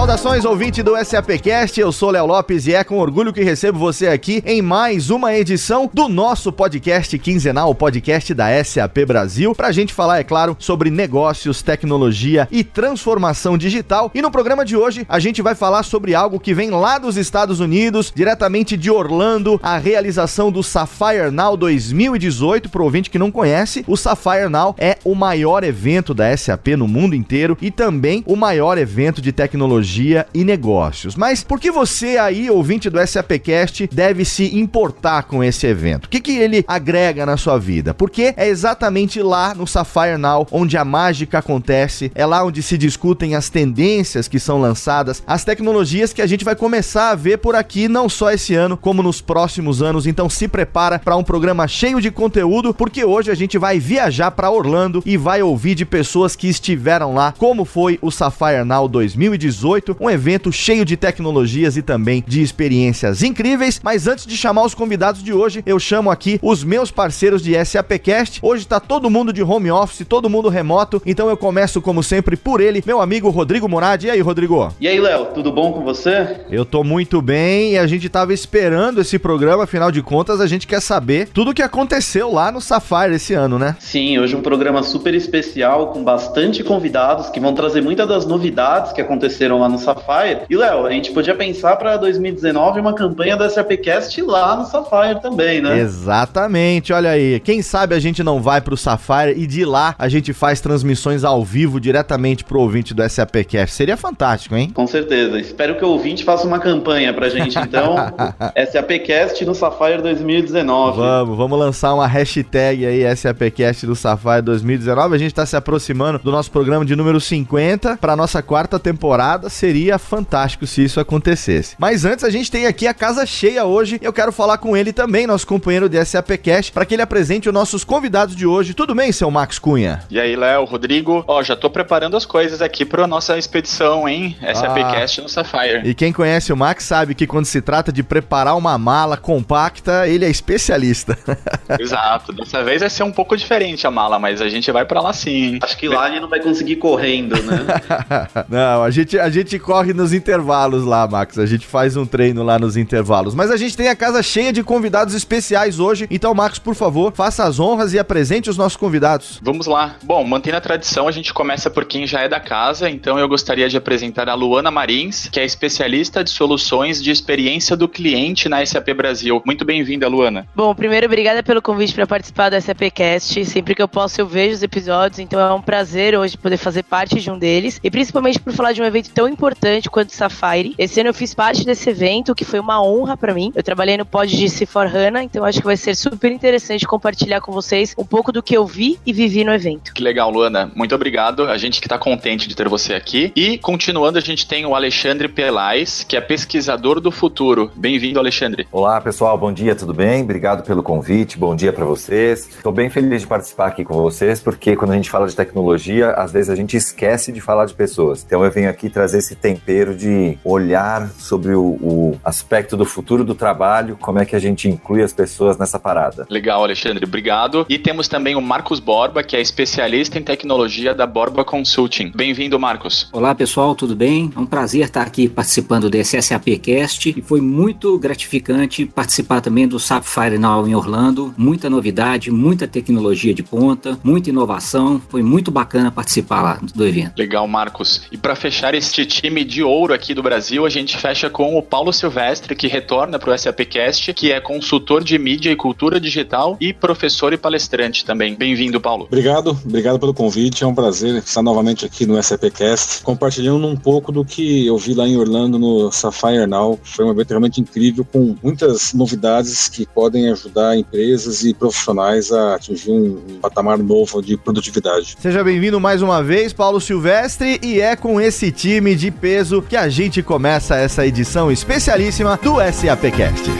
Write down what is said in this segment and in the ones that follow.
Saudações, ouvinte do SAPcast, eu sou Léo Lopes e é com orgulho que recebo você aqui em mais uma edição do nosso podcast quinzenal, o podcast da SAP Brasil, pra gente falar, é claro, sobre negócios, tecnologia e transformação digital. E no programa de hoje a gente vai falar sobre algo que vem lá dos Estados Unidos, diretamente de Orlando, a realização do Sapphire Now 2018. Pro ouvinte que não conhece, o Sapphire Now é o maior evento da SAP no mundo inteiro e também o maior evento de tecnologia tecnologia e negócios. Mas por que você aí, ouvinte do SAPcast, deve se importar com esse evento? O que, que ele agrega na sua vida? Porque é exatamente lá no Sapphire Now onde a mágica acontece, é lá onde se discutem as tendências que são lançadas, as tecnologias que a gente vai começar a ver por aqui, não só esse ano, como nos próximos anos. Então se prepara para um programa cheio de conteúdo, porque hoje a gente vai viajar para Orlando e vai ouvir de pessoas que estiveram lá como foi o Sapphire Now 2018 um evento cheio de tecnologias e também de experiências incríveis. Mas antes de chamar os convidados de hoje, eu chamo aqui os meus parceiros de SAPcast. Hoje tá todo mundo de home office, todo mundo remoto, então eu começo como sempre por ele, meu amigo Rodrigo Moradi. E aí, Rodrigo? E aí, Léo, tudo bom com você? Eu tô muito bem e a gente tava esperando esse programa, afinal de contas, a gente quer saber tudo o que aconteceu lá no Safari esse ano, né? Sim, hoje um programa super especial com bastante convidados que vão trazer muitas das novidades que aconteceram lá no Sapphire. E, Léo, a gente podia pensar para 2019 uma campanha da SAPcast lá no Sapphire também, né? Exatamente, olha aí. Quem sabe a gente não vai pro Sapphire e de lá a gente faz transmissões ao vivo diretamente pro ouvinte do SAPcast. Seria fantástico, hein? Com certeza. Espero que o ouvinte faça uma campanha pra gente, então. SAPcast no Sapphire 2019. Vamos, vamos lançar uma hashtag aí, SAPcast do Sapphire 2019. A gente tá se aproximando do nosso programa de número 50 para nossa quarta temporada seria fantástico se isso acontecesse. Mas antes, a gente tem aqui a casa cheia hoje. Eu quero falar com ele também, nosso companheiro de SAPcast, para que ele apresente os nossos convidados de hoje. Tudo bem, seu Max Cunha? E aí, Léo, Rodrigo? Ó, já tô preparando as coisas aqui para nossa expedição, hein? SAPcast ah. no Sapphire. E quem conhece o Max sabe que quando se trata de preparar uma mala compacta, ele é especialista. Exato. Dessa vez vai ser um pouco diferente a mala, mas a gente vai para lá sim. Acho que lá ele não vai conseguir correndo, né? não, a gente, a gente gente corre nos intervalos lá, Max. A gente faz um treino lá nos intervalos. Mas a gente tem a casa cheia de convidados especiais hoje. Então, Max, por favor, faça as honras e apresente os nossos convidados. Vamos lá. Bom, mantendo a tradição, a gente começa por quem já é da casa. Então, eu gostaria de apresentar a Luana Marins, que é especialista de soluções de experiência do cliente na SAP Brasil. Muito bem-vinda, Luana. Bom, primeiro, obrigada pelo convite para participar do SAPcast. Sempre que eu posso, eu vejo os episódios. Então, é um prazer hoje poder fazer parte de um deles. E principalmente por falar de um evento tão importante quanto Safari. Esse ano eu fiz parte desse evento, que foi uma honra para mim. Eu trabalhei no pod de C4 HANA, então acho que vai ser super interessante compartilhar com vocês um pouco do que eu vi e vivi no evento. Que legal, Luana. Muito obrigado. A gente que tá contente de ter você aqui. E continuando, a gente tem o Alexandre Pelais, que é pesquisador do futuro. Bem-vindo, Alexandre. Olá, pessoal. Bom dia, tudo bem? Obrigado pelo convite. Bom dia para vocês. Estou bem feliz de participar aqui com vocês, porque quando a gente fala de tecnologia, às vezes a gente esquece de falar de pessoas. Então eu venho aqui trazer esse tempero de olhar sobre o, o, aspecto do futuro do trabalho, como é que a gente inclui as pessoas nessa parada. Legal, Alexandre, obrigado. E temos também o Marcos Borba, que é especialista em tecnologia da Borba Consulting. Bem-vindo, Marcos. Olá, pessoal, tudo bem? É um prazer estar aqui participando desse SAPcast e foi muito gratificante participar também do Sapphire Now em Orlando. Muita novidade, muita tecnologia de ponta, muita inovação. Foi muito bacana participar lá do evento. Legal, Marcos. E para fechar este time de ouro aqui do Brasil, a gente fecha com o Paulo Silvestre, que retorna para o SAPcast, que é consultor de mídia e cultura digital e professor e palestrante também. Bem-vindo, Paulo. Obrigado, obrigado pelo convite. É um prazer estar novamente aqui no SAPcast, compartilhando um pouco do que eu vi lá em Orlando no Sapphire Now. Foi um evento realmente incrível, com muitas novidades que podem ajudar empresas e profissionais a atingir um patamar novo de produtividade. Seja bem-vindo mais uma vez, Paulo Silvestre, e é com esse time de peso que a gente começa essa edição especialíssima do SAPcast.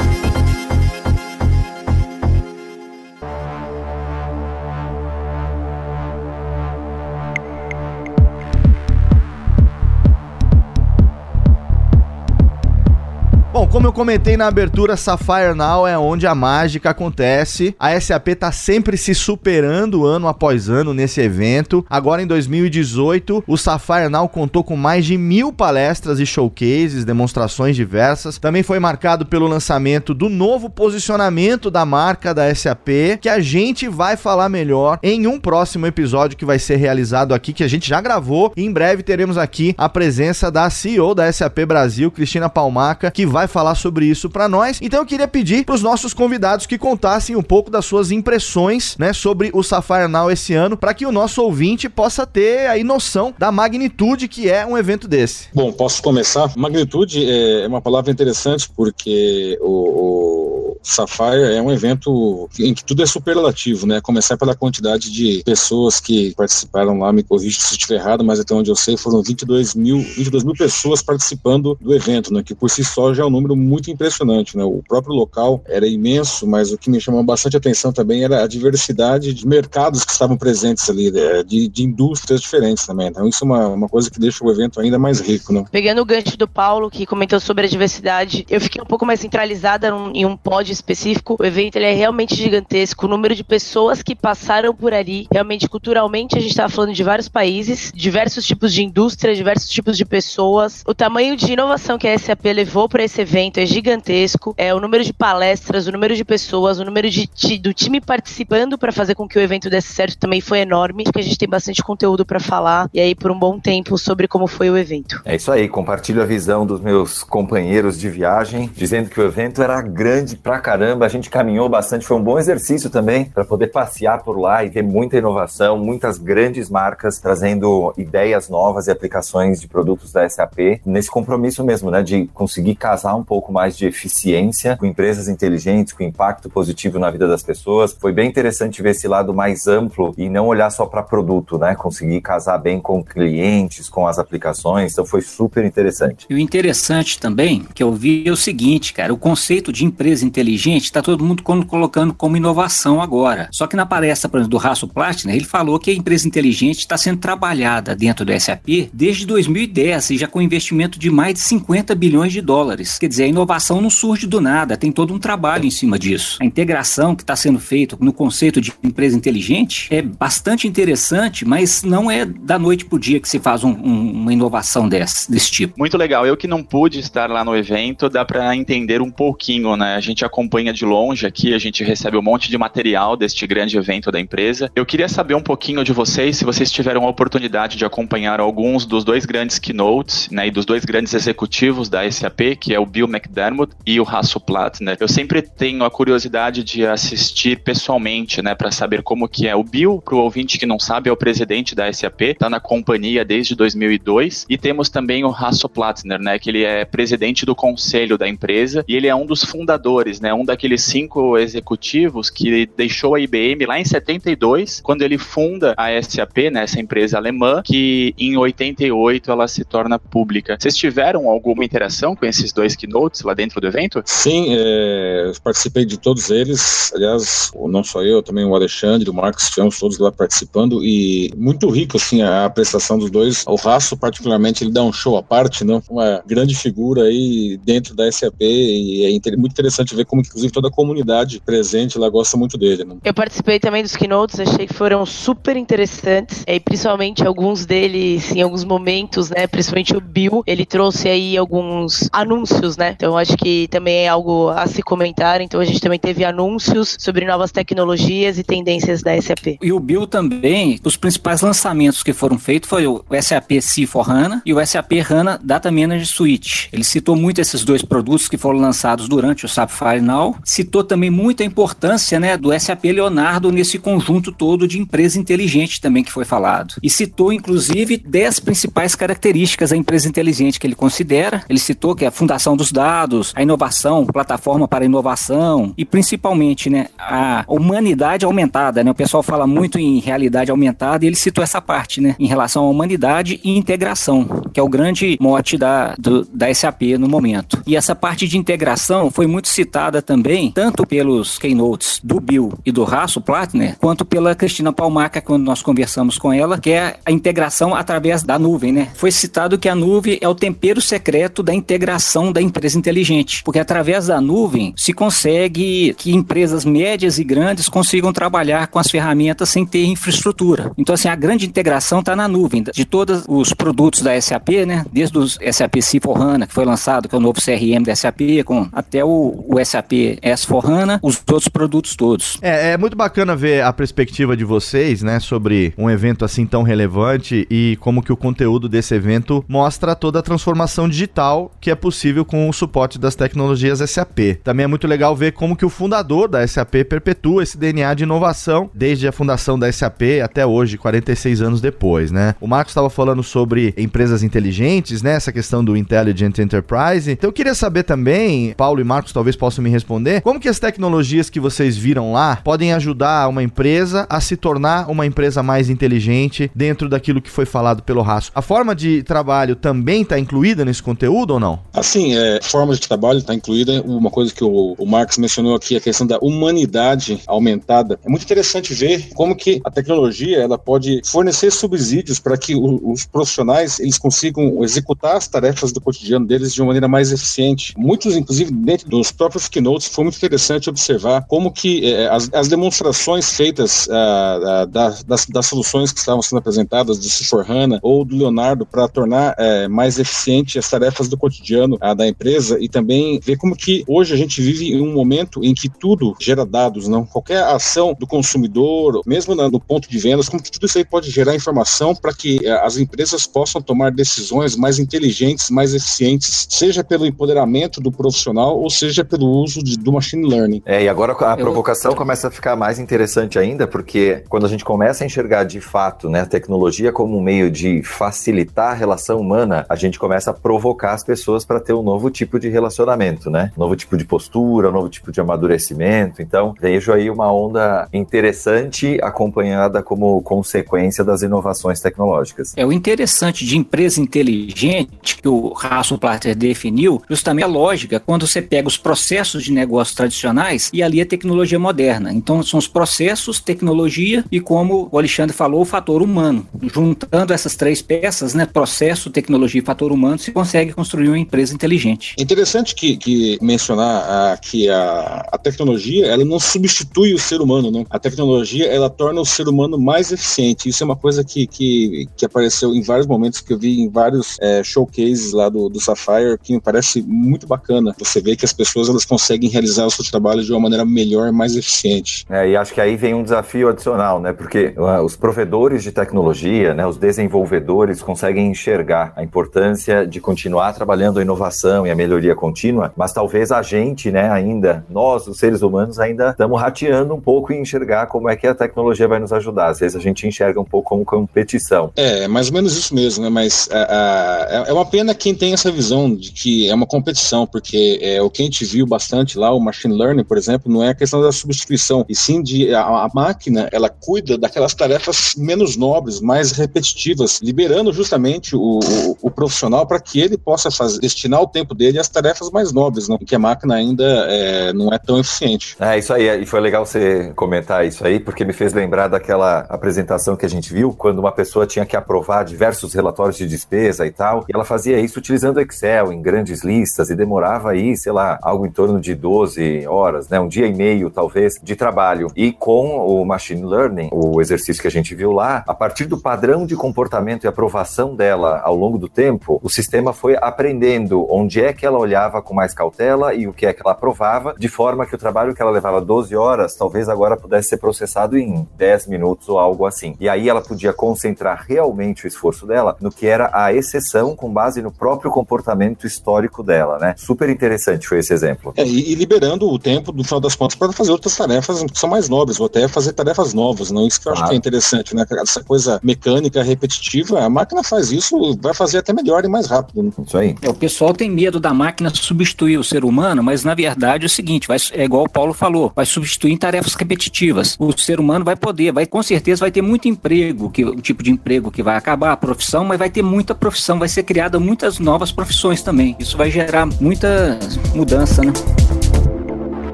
Como eu comentei na abertura, Sapphire Now é onde a mágica acontece. A SAP tá sempre se superando ano após ano nesse evento. Agora em 2018, o Sapphire Now contou com mais de mil palestras e showcases, demonstrações diversas. Também foi marcado pelo lançamento do novo posicionamento da marca da SAP, que a gente vai falar melhor em um próximo episódio que vai ser realizado aqui, que a gente já gravou. Em breve teremos aqui a presença da CEO da SAP Brasil, Cristina Palmaca, que vai falar sobre isso para nós. Então eu queria pedir para os nossos convidados que contassem um pouco das suas impressões, né, sobre o Sapphire Now esse ano, para que o nosso ouvinte possa ter aí noção da magnitude que é um evento desse. Bom, posso começar? Magnitude é uma palavra interessante porque o, o Sapphire é um evento em que tudo é superlativo, né? Começar pela quantidade de pessoas que participaram lá, me corrija se estiver errado, mas até onde eu sei foram 22 mil, 22 mil pessoas participando do evento, né? Que por si só já é um número muito impressionante, né? O próprio local era imenso, mas o que me chamou bastante atenção também era a diversidade de mercados que estavam presentes ali, né? de, de indústrias diferentes também. Então isso é uma, uma coisa que deixa o evento ainda mais rico, né? Pegando o gancho do Paulo, que comentou sobre a diversidade, eu fiquei um pouco mais centralizada em um pod específico. O evento ele é realmente gigantesco, o número de pessoas que passaram por ali, realmente culturalmente a gente estava falando de vários países, diversos tipos de indústria, diversos tipos de pessoas. O tamanho de inovação que a SAP levou para esse evento é gigantesco. É o número de palestras, o número de pessoas, o número de, do time participando para fazer com que o evento desse certo também foi enorme. Acho que a gente tem bastante conteúdo para falar e aí por um bom tempo sobre como foi o evento. É isso aí, compartilho a visão dos meus companheiros de viagem, dizendo que o evento era grande pra caramba, a gente caminhou bastante, foi um bom exercício também para poder passear por lá e ver muita inovação, muitas grandes marcas trazendo ideias novas e aplicações de produtos da SAP, nesse compromisso mesmo, né, de conseguir casar um pouco mais de eficiência com empresas inteligentes, com impacto positivo na vida das pessoas. Foi bem interessante ver esse lado mais amplo e não olhar só para produto, né, conseguir casar bem com clientes, com as aplicações. Então foi super interessante. E o interessante também que eu vi é o seguinte, cara, o conceito de empresa inteligente está todo mundo colocando como inovação agora. Só que na palestra, por exemplo, do Raço Platina, ele falou que a empresa inteligente está sendo trabalhada dentro do SAP desde 2010 e já com investimento de mais de 50 bilhões de dólares. Quer dizer, a inovação não surge do nada, tem todo um trabalho em cima disso. A integração que está sendo feita no conceito de empresa inteligente é bastante interessante, mas não é da noite para o dia que se faz um, um, uma inovação desse, desse tipo. Muito legal. Eu que não pude estar lá no evento, dá para entender um pouquinho, né? A gente acompanha de longe aqui, a gente recebe um monte de material deste grande evento da empresa. Eu queria saber um pouquinho de vocês, se vocês tiveram a oportunidade de acompanhar alguns dos dois grandes keynotes, né, e dos dois grandes executivos da SAP, que é o Bill McDermott e o Hasso Plattner. Eu sempre tenho a curiosidade de assistir pessoalmente, né, para saber como que é. O Bill, para o ouvinte que não sabe, é o presidente da SAP, está na companhia desde 2002, e temos também o Hasso Plattner, né, que ele é presidente do conselho da empresa e ele é um dos fundadores, né, um daqueles cinco executivos que deixou a IBM lá em 72, quando ele funda a SAP, né, essa empresa alemã, que em 88 ela se torna pública. Vocês tiveram alguma interação com esses dois keynotes lá dentro do evento? Sim, é, participei de todos eles. Aliás, não só eu, também o Alexandre, o Marcos, estivemos todos lá participando e muito rico, assim, a prestação dos dois. O Raço, particularmente, ele dá um show à parte, não? Uma grande figura aí dentro da SAP e é muito interessante ver como, inclusive, toda a comunidade presente lá gosta muito dele. Né? Eu participei também dos keynotes, achei que foram super interessantes, e principalmente alguns deles, em alguns momentos, né, principalmente o Bill, ele trouxe aí alguns anúncios, né? Então acho que também é algo a se comentar. Então a gente também teve anúncios sobre novas tecnologias e tendências da SAP. E o Bill também, os principais lançamentos que foram feitos foi o SAP C4HANA e o SAP HANA Data Manager Suite. Ele citou muito esses dois produtos que foram lançados durante o Sapphire Citou também muito a importância né, do SAP Leonardo nesse conjunto todo de empresa inteligente também que foi falado. E citou, inclusive, 10 principais características da empresa inteligente que ele considera. Ele citou que é a fundação dos dados, a inovação, plataforma para inovação e principalmente né, a humanidade aumentada. Né? O pessoal fala muito em realidade aumentada e ele citou essa parte né, em relação à humanidade e integração, que é o grande mote da, do, da SAP no momento. E essa parte de integração foi muito citada também, tanto pelos keynotes do Bill e do Raço Plattner, quanto pela Cristina Palmaca, quando nós conversamos com ela, que é a integração através da nuvem, né? Foi citado que a nuvem é o tempero secreto da integração da empresa inteligente, porque através da nuvem se consegue que empresas médias e grandes consigam trabalhar com as ferramentas sem ter infraestrutura. Então, assim, a grande integração está na nuvem, de todos os produtos da SAP, né? Desde o SAP C4HANA, que foi lançado, que é o novo CRM da SAP, com até o, o SAP S4HANA, os outros produtos todos. É, é muito bacana ver a perspectiva de vocês, né, sobre um evento assim tão relevante e como que o conteúdo desse evento mostra toda a transformação digital que é possível com o suporte das tecnologias SAP. Também é muito legal ver como que o fundador da SAP perpetua esse DNA de inovação desde a fundação da SAP até hoje, 46 anos depois, né? O Marcos estava falando sobre empresas inteligentes, né? Essa questão do Intelligent Enterprise. Então eu queria saber também, Paulo e Marcos talvez possam me responder, como que as tecnologias que vocês viram lá podem ajudar uma empresa a se tornar uma empresa mais inteligente dentro daquilo que foi falado pelo Raço. A forma de trabalho também está incluída nesse conteúdo ou não? Assim, é, forma de trabalho está incluída. Uma coisa que o, o Marcos mencionou aqui, a questão da humanidade aumentada. É muito interessante ver como que a tecnologia ela pode fornecer subsídios para que o, os profissionais eles consigam executar as tarefas do cotidiano deles de uma maneira mais eficiente. Muitos, inclusive, dentro dos próprios foi muito interessante observar como que é, as, as, demonstrações feitas uh, uh, das, das, soluções que estavam sendo apresentadas do Ciforhana ou do Leonardo para tornar uh, mais eficiente as tarefas do cotidiano da empresa e também ver como que hoje a gente vive em um momento em que tudo gera dados, não? Qualquer ação do consumidor, mesmo no ponto de vendas, como que tudo isso aí pode gerar informação para que as empresas possam tomar decisões mais inteligentes, mais eficientes, seja pelo empoderamento do profissional ou seja pelo uso de, do machine learning. É, e agora a provocação começa a ficar mais interessante ainda, porque quando a gente começa a enxergar de fato né, a tecnologia como um meio de facilitar a relação humana, a gente começa a provocar as pessoas para ter um novo tipo de relacionamento, né? Um novo tipo de postura, um novo tipo de amadurecimento. Então, vejo aí uma onda interessante acompanhada como consequência das inovações tecnológicas. É o interessante de empresa inteligente que o Raço Platter definiu, justamente a lógica, quando você pega os processos de negócios tradicionais e ali a tecnologia moderna. Então, são os processos, tecnologia e, como o Alexandre falou, o fator humano. Juntando essas três peças, né, processo, tecnologia e fator humano, se consegue construir uma empresa inteligente. É interessante que, que mencionar ah, que a, a tecnologia ela não substitui o ser humano, não. A tecnologia ela torna o ser humano mais eficiente. Isso é uma coisa que, que, que apareceu em vários momentos que eu vi em vários é, showcases lá do, do Sapphire que me parece muito bacana. Você vê que as pessoas elas conseguem realizar o seu trabalho de uma maneira melhor, mais eficiente. É, e acho que aí vem um desafio adicional, né? Porque uh, os provedores de tecnologia, né, os desenvolvedores conseguem enxergar a importância de continuar trabalhando a inovação e a melhoria contínua, mas talvez a gente, né, ainda, nós, os seres humanos, ainda estamos rateando um pouco em enxergar como é que a tecnologia vai nos ajudar. Às vezes a gente enxerga um pouco como competição. É, mais ou menos isso mesmo, né? Mas uh, é uma pena quem tem essa visão de que é uma competição, porque é, o que a gente viu bastante lá, o machine learning, por exemplo, não é a questão da substituição, e sim de a, a máquina, ela cuida daquelas tarefas menos nobres, mais repetitivas, liberando justamente o, o, o profissional para que ele possa fazer, destinar o tempo dele às tarefas mais nobres, não? que a máquina ainda é, não é tão eficiente. É, isso aí, e foi legal você comentar isso aí, porque me fez lembrar daquela apresentação que a gente viu, quando uma pessoa tinha que aprovar diversos relatórios de despesa e tal, e ela fazia isso utilizando Excel em grandes listas e demorava aí, sei lá, algo em torno de 12 horas, né, um dia e meio talvez de trabalho. E com o machine learning, o exercício que a gente viu lá, a partir do padrão de comportamento e aprovação dela ao longo do tempo, o sistema foi aprendendo onde é que ela olhava com mais cautela e o que é que ela aprovava, de forma que o trabalho que ela levava 12 horas, talvez agora pudesse ser processado em 10 minutos ou algo assim. E aí ela podia concentrar realmente o esforço dela no que era a exceção com base no próprio comportamento histórico dela, né? Super interessante foi esse exemplo. É, e, e, liberando o tempo, no final das contas, para fazer outras tarefas que são mais nobres, ou até fazer tarefas novas, não? Isso que eu acho que é interessante, né? Essa coisa mecânica, repetitiva, a máquina faz isso, vai fazer até melhor e mais rápido. Né? Isso aí. É, o pessoal tem medo da máquina substituir o ser humano, mas na verdade é o seguinte, vai, é igual o Paulo falou, vai substituir em tarefas repetitivas. O ser humano vai poder, vai com certeza vai ter muito emprego, que o tipo de emprego que vai acabar a profissão, mas vai ter muita profissão, vai ser criada muitas novas profissões também. Isso vai gerar muita mudança, né?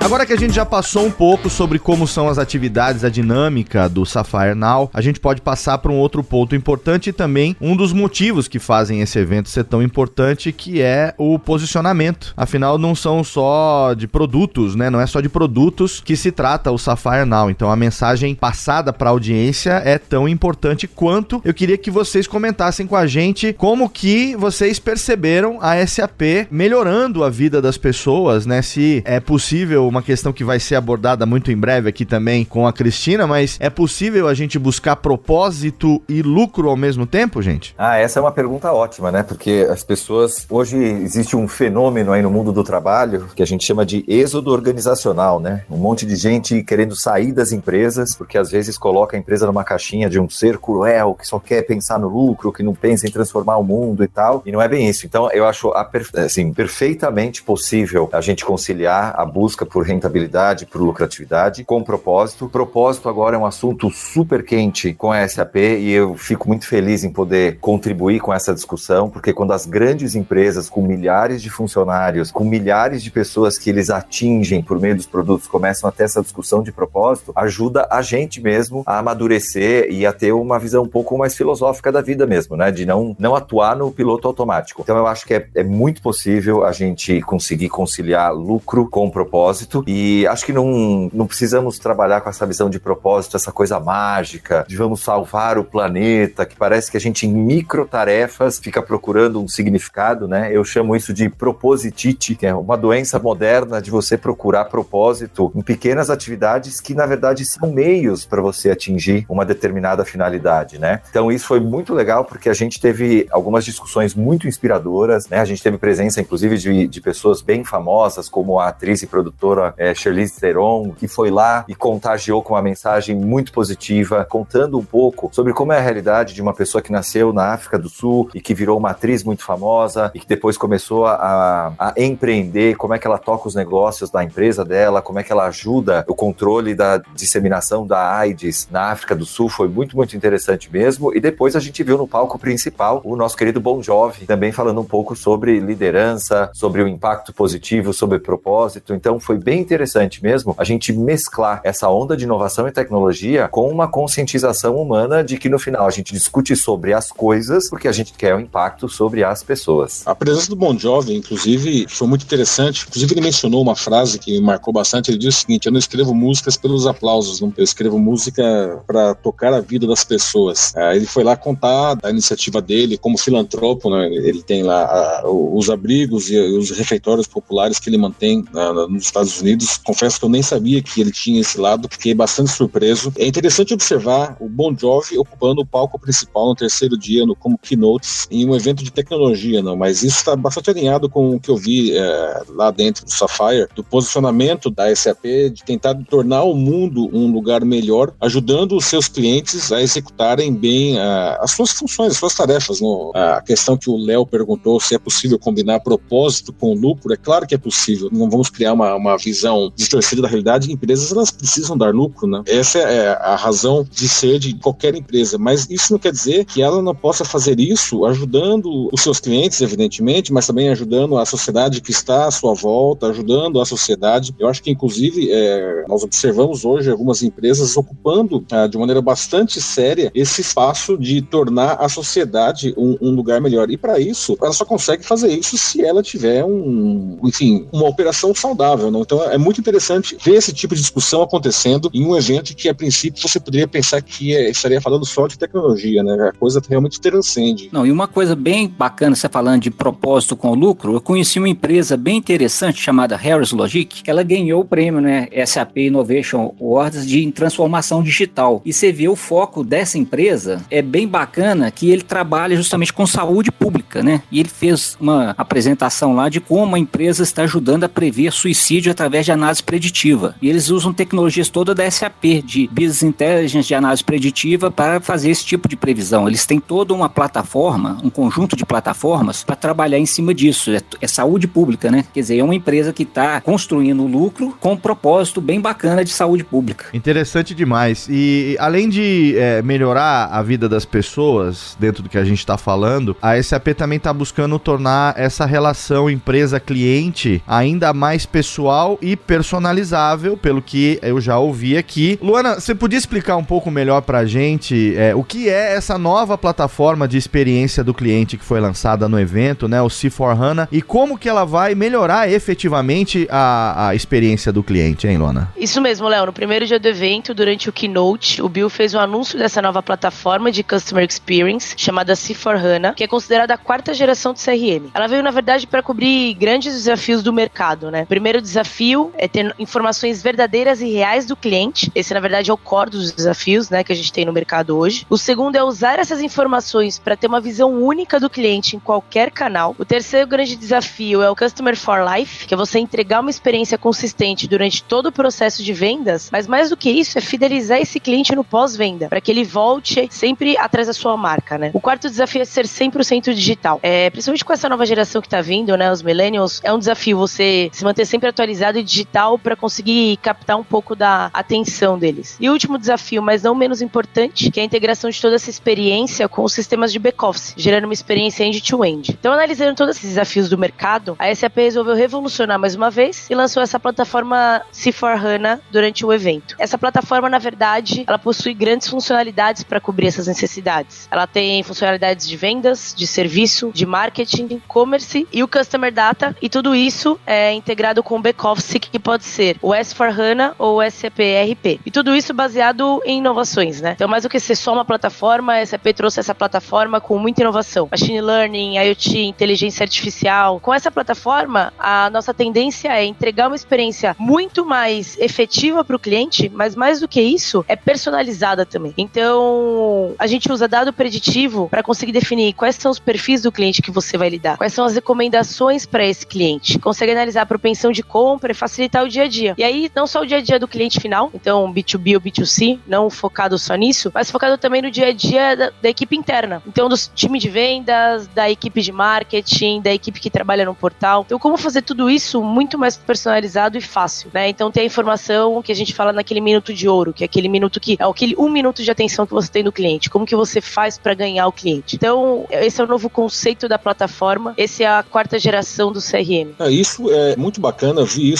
Agora que a gente já passou um pouco sobre como são as atividades, a dinâmica do Sapphire Now, a gente pode passar para um outro ponto importante e também um dos motivos que fazem esse evento ser tão importante, que é o posicionamento. Afinal, não são só de produtos, né? Não é só de produtos que se trata o Sapphire Now. Então, a mensagem passada para a audiência é tão importante quanto eu queria que vocês comentassem com a gente como que vocês perceberam a SAP melhorando a vida das pessoas, né? Se é possível uma questão que vai ser abordada muito em breve aqui também com a Cristina, mas é possível a gente buscar propósito e lucro ao mesmo tempo, gente? Ah, essa é uma pergunta ótima, né? Porque as pessoas. Hoje existe um fenômeno aí no mundo do trabalho que a gente chama de êxodo organizacional, né? Um monte de gente querendo sair das empresas, porque às vezes coloca a empresa numa caixinha de um ser cruel que só quer pensar no lucro, que não pensa em transformar o mundo e tal. E não é bem isso. Então, eu acho assim, perfeitamente possível a gente conciliar a busca por por rentabilidade, por lucratividade, com propósito. Propósito agora é um assunto super quente com a SAP e eu fico muito feliz em poder contribuir com essa discussão, porque quando as grandes empresas com milhares de funcionários, com milhares de pessoas que eles atingem por meio dos produtos, começam a ter essa discussão de propósito, ajuda a gente mesmo a amadurecer e a ter uma visão um pouco mais filosófica da vida mesmo, né? De não, não atuar no piloto automático. Então eu acho que é, é muito possível a gente conseguir conciliar lucro com propósito propósito e acho que não, não precisamos trabalhar com essa visão de propósito, essa coisa mágica de vamos salvar o planeta, que parece que a gente em micro tarefas fica procurando um significado, né? Eu chamo isso de propositite, que é uma doença moderna de você procurar propósito em pequenas atividades que na verdade são meios para você atingir uma determinada finalidade, né? Então isso foi muito legal porque a gente teve algumas discussões muito inspiradoras, né? A gente teve presença inclusive de, de pessoas bem famosas como a atriz e produtora professora é, Charlize Theron, que foi lá e contagiou com uma mensagem muito positiva, contando um pouco sobre como é a realidade de uma pessoa que nasceu na África do Sul e que virou uma atriz muito famosa e que depois começou a, a empreender, como é que ela toca os negócios da empresa dela, como é que ela ajuda o controle da disseminação da AIDS na África do Sul, foi muito, muito interessante mesmo. E depois a gente viu no palco principal o nosso querido Bon Jovi, também falando um pouco sobre liderança, sobre o impacto positivo, sobre propósito. Então foi bem bem interessante mesmo a gente mesclar essa onda de inovação e tecnologia com uma conscientização humana de que no final a gente discute sobre as coisas porque a gente quer o um impacto sobre as pessoas. A presença do Bon Jovi, inclusive, foi muito interessante. Inclusive, ele mencionou uma frase que me marcou bastante. Ele disse o seguinte: Eu não escrevo músicas pelos aplausos, não. eu escrevo música para tocar a vida das pessoas. Ah, ele foi lá contar da iniciativa dele como filantropo, né? Ele tem lá a, os abrigos e os refeitórios populares que ele mantém na, nos Estados Unidos. Confesso que eu nem sabia que ele tinha esse lado, fiquei bastante surpreso. É interessante observar o Bon Jovi ocupando o palco principal no terceiro dia, no, como keynotes, em um evento de tecnologia, não, mas isso está bastante alinhado com o que eu vi é, lá dentro do Sapphire, do posicionamento da SAP, de tentar tornar o mundo um lugar melhor, ajudando os seus clientes a executarem bem uh, as suas funções, as suas tarefas. A questão que o Léo perguntou se é possível combinar propósito com lucro, é claro que é possível. Não vamos criar uma, uma visão distorcida da realidade, empresas elas precisam dar lucro, né? Essa é a razão de ser de qualquer empresa, mas isso não quer dizer que ela não possa fazer isso ajudando os seus clientes, evidentemente, mas também ajudando a sociedade que está à sua volta, ajudando a sociedade. Eu acho que, inclusive, é, nós observamos hoje algumas empresas ocupando é, de maneira bastante séria esse espaço de tornar a sociedade um, um lugar melhor. E para isso, ela só consegue fazer isso se ela tiver um, enfim, uma operação saudável. Não? Então é muito interessante ver esse tipo de discussão acontecendo em um evento que, a princípio, você poderia pensar que é, estaria falando só de tecnologia, né? A coisa realmente transcende. Não, e uma coisa bem bacana, você falando de propósito com lucro, eu conheci uma empresa bem interessante chamada Harris Logic, ela ganhou o prêmio, né? SAP Innovation Awards de transformação digital. E você vê o foco dessa empresa é bem bacana que ele trabalha justamente com saúde pública, né? E ele fez uma apresentação lá de como a empresa está ajudando a prever suicídio através de análise preditiva. E eles usam tecnologias todas da SAP, de Business Intelligence, de análise preditiva, para fazer esse tipo de previsão. Eles têm toda uma plataforma, um conjunto de plataformas para trabalhar em cima disso. É, é, saúde pública, né? Quer dizer, é uma empresa que está construindo lucro com um propósito bem bacana de saúde pública. Interessante demais. E além de é, melhorar a vida das pessoas, dentro do que a gente está falando, a SAP também está buscando tornar essa relação empresa-cliente ainda mais pessoal e personalizável, pelo que eu já ouvi aqui. Luana, você podia explicar um pouco melhor pra gente é, o que é essa nova plataforma de experiência do cliente que foi lançada no evento, né, o C4HANA, e como que ela vai melhorar efetivamente a, a experiência do cliente, hein, Luana? Isso mesmo, Léo. No primeiro dia do evento, durante o keynote, o Bill fez um anúncio dessa nova plataforma de Customer Experience, chamada C4HANA, que é considerada a quarta geração de CRM. Ela veio, na verdade, para cobrir grandes desafios do mercado, né? O primeiro desafio é ter informações verdadeiras e reais do cliente. Esse, na verdade, é o core dos desafios, né, que a gente tem no mercado hoje. O segundo é usar essas informações para ter uma visão única do cliente em qualquer canal. O terceiro grande desafio é o Customer for Life, que é você entregar uma experiência consistente durante todo o processo de vendas, mas mais do que isso é fidelizar esse cliente no pós-venda, para que ele volte sempre atrás da sua marca, né? O quarto desafio é ser 100% digital. É, principalmente com essa nova geração que tá vindo, né, os millennials, é um desafio você se manter sempre atualizado e digital para conseguir captar um pouco da atenção deles. E o último desafio, mas não menos importante, que é a integração de toda essa experiência com os sistemas de back-office, gerando uma experiência end-to-end. Então, analisando todos esses desafios do mercado, a SAP resolveu revolucionar mais uma vez e lançou essa plataforma C4HANA durante o evento. Essa plataforma, na verdade, ela possui grandes funcionalidades para cobrir essas necessidades. Ela tem funcionalidades de vendas, de serviço, de marketing, e-commerce e o Customer Data, e tudo isso é integrado com o back-office que pode ser o S4HANA ou o SAP ERP. E tudo isso baseado em inovações, né? Então, mais do que ser só uma plataforma, a SAP trouxe essa plataforma com muita inovação. Machine Learning, IoT, inteligência artificial. Com essa plataforma, a nossa tendência é entregar uma experiência muito mais efetiva para o cliente, mas mais do que isso, é personalizada também. Então, a gente usa dado preditivo para conseguir definir quais são os perfis do cliente que você vai lidar, quais são as recomendações para esse cliente. Consegue analisar a propensão de compra e facilitar o dia a dia. E aí, não só o dia a dia do cliente final, então B2B ou B2C, não focado só nisso, mas focado também no dia a dia da, da equipe interna. Então, do time de vendas, da equipe de marketing, da equipe que trabalha no portal. Então, como fazer tudo isso muito mais personalizado e fácil, né? Então, tem a informação que a gente fala naquele minuto de ouro, que é aquele minuto que é aquele um minuto de atenção que você tem do cliente. Como que você faz para ganhar o cliente? Então, esse é o novo conceito da plataforma. Esse é a quarta geração do CRM. É, isso é muito bacana. Vi isso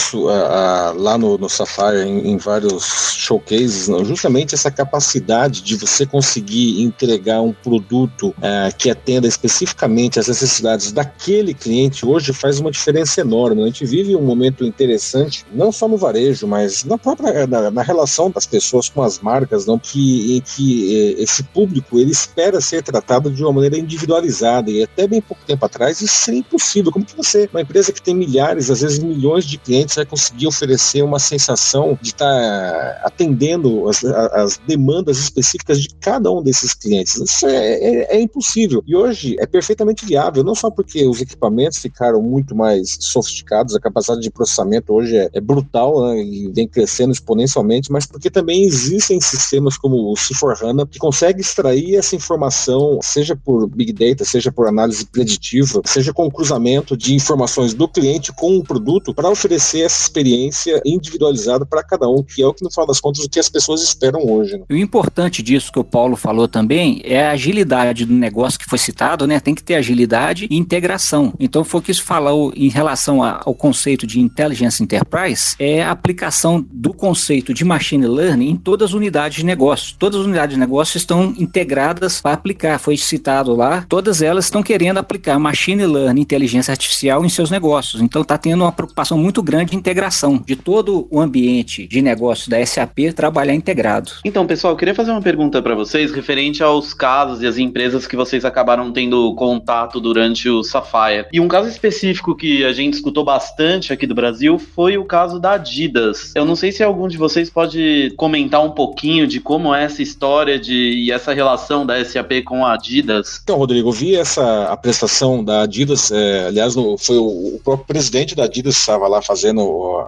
lá no, no Safari em, em vários showcases. Não? Justamente essa capacidade de você conseguir entregar um produto é, que atenda especificamente às necessidades daquele cliente hoje faz uma diferença enorme. A gente vive um momento interessante, não só no varejo, mas na própria na, na relação das pessoas com as marcas, não que em que esse público ele espera ser tratado de uma maneira individualizada e até bem pouco tempo atrás isso seria impossível. Como que você, uma empresa que tem milhares, às vezes milhões de clientes, vai conseguir oferecer uma sensação de estar tá atendendo as, as, demandas específicas de cada um desses clientes? Isso é, é, é impossível. E hoje é perfeitamente viável, não só porque os equipamentos ficaram muito mais sofisticados, a capacidade de processamento hoje é, é brutal né, e vem crescendo exponencialmente, mas porque também existem sistemas como o C4HANA que consegue extrair essa informação, seja por Big Data, seja por análise preditiva, seja com cruzamento de informações do cliente com o produto para oferecer essa experiência individualizada para cada um, que é o que no final das contas o que as pessoas esperam hoje. Né? O importante disso que o Paulo falou também é a agilidade do negócio que foi citado, né? Tem que ter agilidade e integração. Então foi o que isso falou em relação ao conceito de Intelligence Enterprise, é a aplicação do conceito de Machine Learning em todas as unidades de negócio. Todas as unidades de negócio estão integradas para aplicar. Foi citado lá, todas elas estão querendo aplicar Machine Learning, inteligência artificial em seus negócios. Então está tendo uma preocupação muito grande de integração de todo o ambiente de negócio da SAP trabalhar integrado. Então, pessoal, eu queria fazer uma pergunta para vocês referente aos casos e as empresas que vocês acabaram tendo contato durante o Sapphire. E um caso específico que a gente escutou bastante aqui do Brasil foi o caso da Adidas. Eu não sei se algum de vocês pode comentar um pouquinho de como é essa história de, e essa relação da SAP com a Adidas. Então, Rodrigo, eu vi essa apresentação da Adidas, é, aliás, no, foi o, o, próprio presidente da Adidas que estava lá fazendo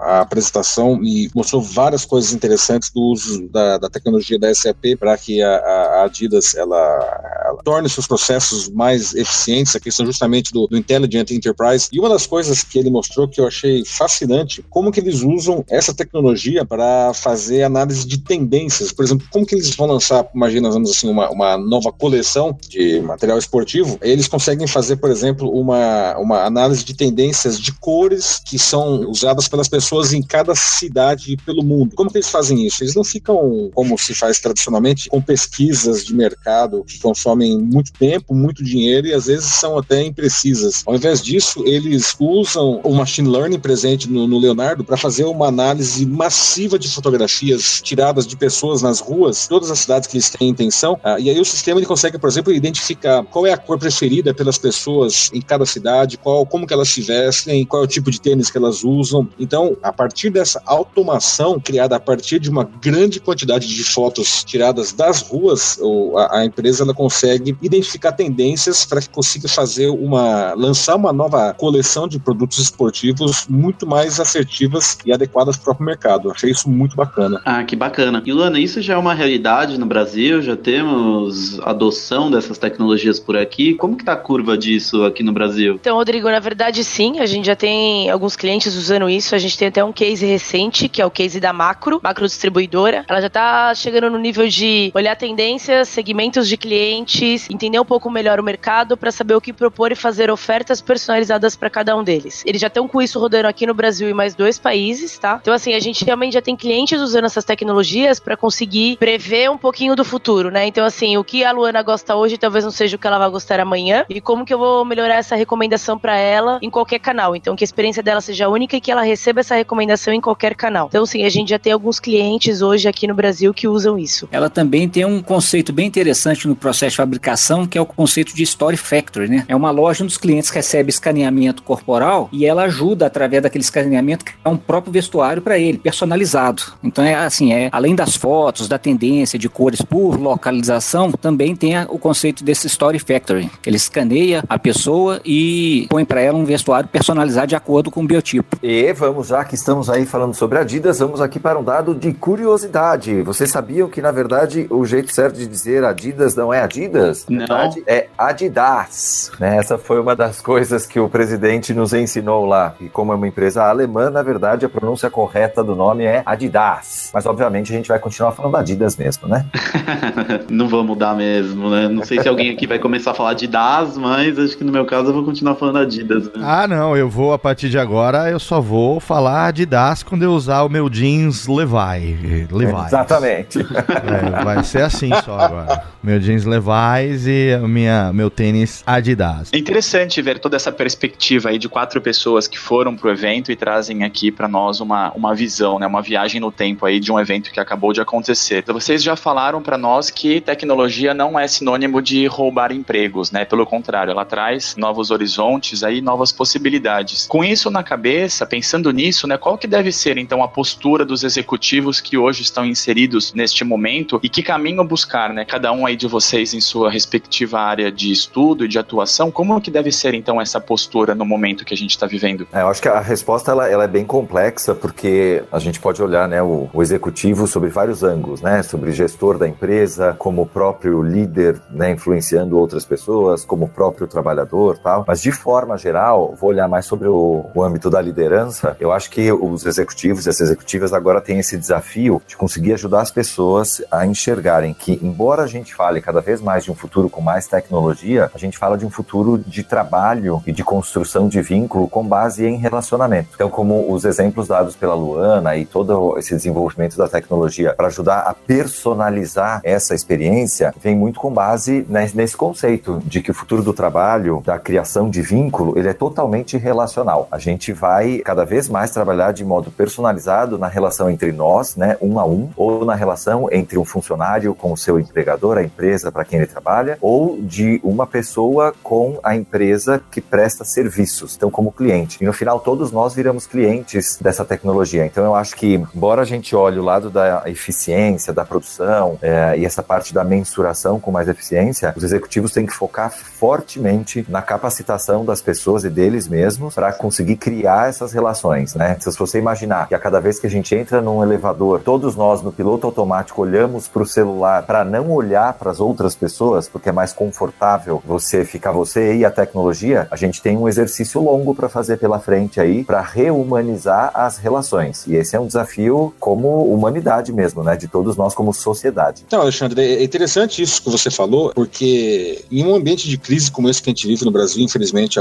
a apresentação e mostrou várias coisas interessantes do uso da, da tecnologia da SAP para que a, a, Adidas ela, torne seus processos mais eficientes, a questão justamente do, do Intelligent Enterprise. E uma das coisas que ele mostrou que eu achei fascinante, como que eles usam essa tecnologia para fazer análise de tendências. Por exemplo, como que eles vão lançar, imagina, vamos assim, uma, uma nova coleção de material esportivo, eles conseguem fazer, por exemplo, uma, uma análise de tendências de cores que são usadas pelas pessoas em cada cidade pelo mundo. Como que eles fazem isso? Eles não ficam, como se faz tradicionalmente, com pesquisas de mercado que consomem muito tempo, muito dinheiro e às vezes são até imprecisas. Ao invés disso, eles usam o machine learning presente no, no Leonardo para fazer uma análise massiva de fotografias tiradas de pessoas nas ruas, todas as cidades que eles têm intenção, ah, e aí o sistema ele consegue, por exemplo, identificar qual é a cor preferida pelas pessoas em cada cidade, qual, como que elas se vestem, qual é o tipo de tênis que elas usam. Então, a partir dessa automação criada a partir de uma grande quantidade de fotos tiradas das ruas, a, a empresa ela consegue identificar tendências para que consiga fazer uma lançar uma nova coleção de produtos esportivos muito mais assertivas e adequadas para o próprio mercado. Achei isso muito bacana. Ah, que bacana. E Luana, isso já é uma realidade no Brasil? Já temos adoção dessas tecnologias por aqui? Como que tá a curva disso aqui no Brasil? Então, Rodrigo, na verdade sim, a gente já tem alguns clientes usando isso. A gente tem até um case recente, que é o case da Macro, Macro Distribuidora. Ela já tá chegando no nível de olhar tendências, segmentos de clientes, entender um pouco melhor o mercado para saber o que propor e fazer ofertas personalizadas para cada um deles. Eles já estão com isso rodando aqui no Brasil e mais dois países, tá? Então, assim, a gente realmente já tem clientes usando essas tecnologias para conseguir prever um pouquinho do futuro, né? Então, assim, o que a Luana gosta hoje talvez não seja o que ela vai gostar amanhã e como que eu vou melhorar essa recomendação para ela em qualquer canal. Então, que a experiência dela seja única e que ela receba essa recomendação em qualquer canal. Então, sim, a gente já tem alguns clientes hoje aqui no Brasil que usam isso. Ela também tem um conceito bem interessante no processo de fabricação, que é o conceito de Story Factory, né? É uma loja onde os clientes recebem escaneamento corporal e ela ajuda através daquele escaneamento que é um próprio vestuário para ele, personalizado. Então é assim, é além das fotos, da tendência de cores por localização, também tem o conceito desse Story Factory. Ele escaneia a pessoa e põe para ela um vestuário personalizado de acordo com o biotipo. E vamos já que estamos aí falando sobre Adidas, vamos aqui para um dado de curiosidade. Vocês sabiam que na verdade o jeito certo de dizer Adidas não é Adidas? Não. verdade, é Adidas. Né? Essa foi uma das coisas que o presidente nos ensinou lá. E como é uma empresa alemã, na verdade a pronúncia correta do nome é Adidas. Mas obviamente a gente vai continuar falando Adidas mesmo, né? não vou mudar mesmo, né? Não sei se alguém aqui vai começar a falar de Das, mas acho que no meu caso eu vou continuar falando Adidas. Né? Ah, não, eu vou a partir de agora, eu só vou falar Adidas quando eu usar o meu jeans Levi. Levi. Exatamente. É, vai ser assim só agora. Meu jeans Levi's e minha, meu tênis Adidas. É interessante ver toda essa perspectiva aí de quatro pessoas que foram pro evento e trazem aqui para nós uma, uma visão, né, uma viagem no tempo aí de um evento que acabou de acontecer. Então, vocês já falaram para nós que tecnologia não é sinônimo de roubar empregos, né? Pelo contrário, ela traz novos horizontes aí, novas possibilidades. Com isso na cabeça, pensando nisso, né, qual que deve ser então a postura dos executivos que hoje estão inseridos neste momento e que caminho buscar, né? Cada um aí de vocês em sua respectiva área de estudo e de atuação, como que deve ser então essa postura no momento que a gente está vivendo? É, eu acho que a resposta ela, ela, é bem complexa porque a gente pode olhar né, o, o, executivo sobre vários ângulos, né? Sobre gestor da empresa, como próprio líder, né, influenciando outras pessoas, como próprio trabalhador, tal. Mas de forma geral, vou olhar mais sobre o, o âmbito da liderança. Eu acho que os executivos e as executivas agora têm esse desafio de conseguir ajudar as pessoas a enxergarem que, embora a gente fale cada vez mais de um futuro com mais tecnologia, a gente fala de um futuro de trabalho e de construção de vínculo com base em relacionamento. Então, como os exemplos dados pela Luana e todo esse desenvolvimento da tecnologia para ajudar a personalizar essa experiência, vem muito com base nesse conceito de que o futuro do trabalho, da criação de vínculo, ele é totalmente relacional. A gente vai cada vez mais trabalhar de modo personalizado na relação entre nós, né, um a um, ou na relação entre um funcionário com o seu empregador, a empresa para quem ele trabalha, ou de uma pessoa com a empresa que presta serviços, então como cliente. E no final todos nós viramos clientes dessa tecnologia. Então eu acho que, embora a gente olhe o lado da eficiência, da produção é, e essa parte da mensuração com mais eficiência, os executivos têm que focar fortemente na capacitação das pessoas e deles mesmos para conseguir criar essas relações, né? Se você imaginar que a cada vez que a gente entra num elevador, todos nós no piloto automático olhamos para o celular para não olhar para as outras pessoas porque é mais confortável você ficar você e a tecnologia, a gente tem um exercício longo para fazer pela frente aí para rehumanizar as relações. E esse é um desafio como humanidade mesmo, né, de todos nós como sociedade. Então, Alexandre, é interessante isso que você falou, porque em um ambiente de crise como esse que a gente vive no Brasil, infelizmente,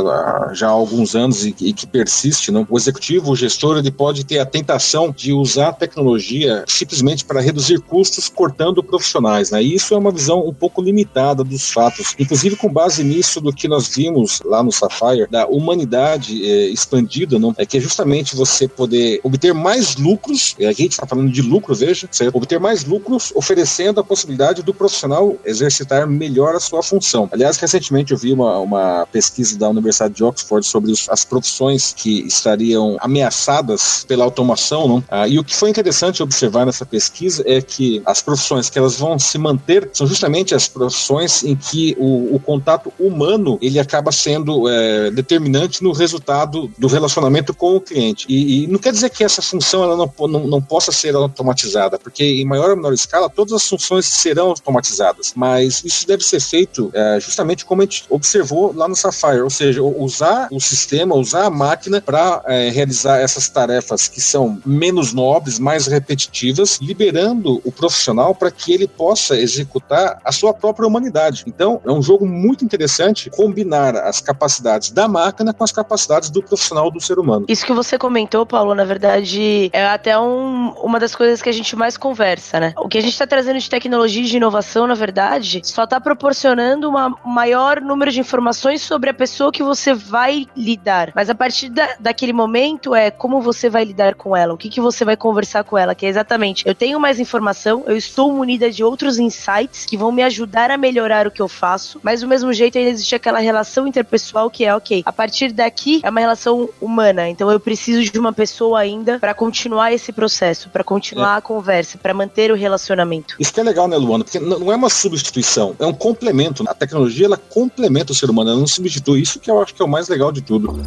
já há alguns anos e, que persiste, não? o executivo, o gestor, ele pode ter a tentação de usar a tecnologia simplesmente para reduzir custos cortando profissionais. Né? E isso é uma visão um pouco limitada dos fatos. Inclusive, com base nisso do que nós vimos lá no Sapphire, da humanidade é, expandida, não? é que é justamente você poder obter mais lucros, e aqui a gente está falando de lucro, veja, você obter mais lucros oferecendo a possibilidade do profissional exercitar melhor a sua função. Aliás, recentemente eu vi uma, uma pesquisa da Universidade de Oxford sobre os, as profissões que estariam ameaçadas pela automação, não? Ah, e o que foi interessante observar nessa pesquisa é que as profissões que elas vão se manter são justamente as profissões em que o, o contato humano ele acaba sendo é, determinante no resultado do relacionamento com o cliente. E, e, não quer dizer que essa função ela não, não, não possa ser automatizada, porque em maior ou menor escala todas as funções serão automatizadas, mas isso deve ser feito é, justamente como a gente observou lá no Sapphire, ou seja, usar o sistema, usar a máquina para é, realizar essas tarefas que são menos nobres, mais repetitivas, liberando o profissional para que ele possa executar a sua própria humanidade. Então, é um jogo muito interessante combinar as capacidades da máquina com as capacidades do profissional do ser humano. Isso que você comentou, Paulo, na verdade, é até um, uma das coisas que a gente mais conversa, né? O que a gente está trazendo de tecnologia e de inovação, na verdade, só está proporcionando um maior número de informações sobre a pessoa que você vai lidar. Mas a partir da, daquele momento é como você vai lidar com ela, o que, que você vai conversar com ela, que é exatamente, eu tenho mais informação, eu estou munida de outros insights que vão me ajudar a melhorar o que eu faço, mas do mesmo jeito ainda existe aquela relação interpessoal que é, ok, a partir daqui é uma relação humana, então eu preciso de uma pessoa ainda para continuar esse processo, para continuar é. a conversa, para manter o relacionamento. Isso que é legal, né, Luana? Porque não é uma substituição, é um complemento. A tecnologia ela complementa o ser humano, ela não substitui. Isso que eu acho que é o mais legal de tudo.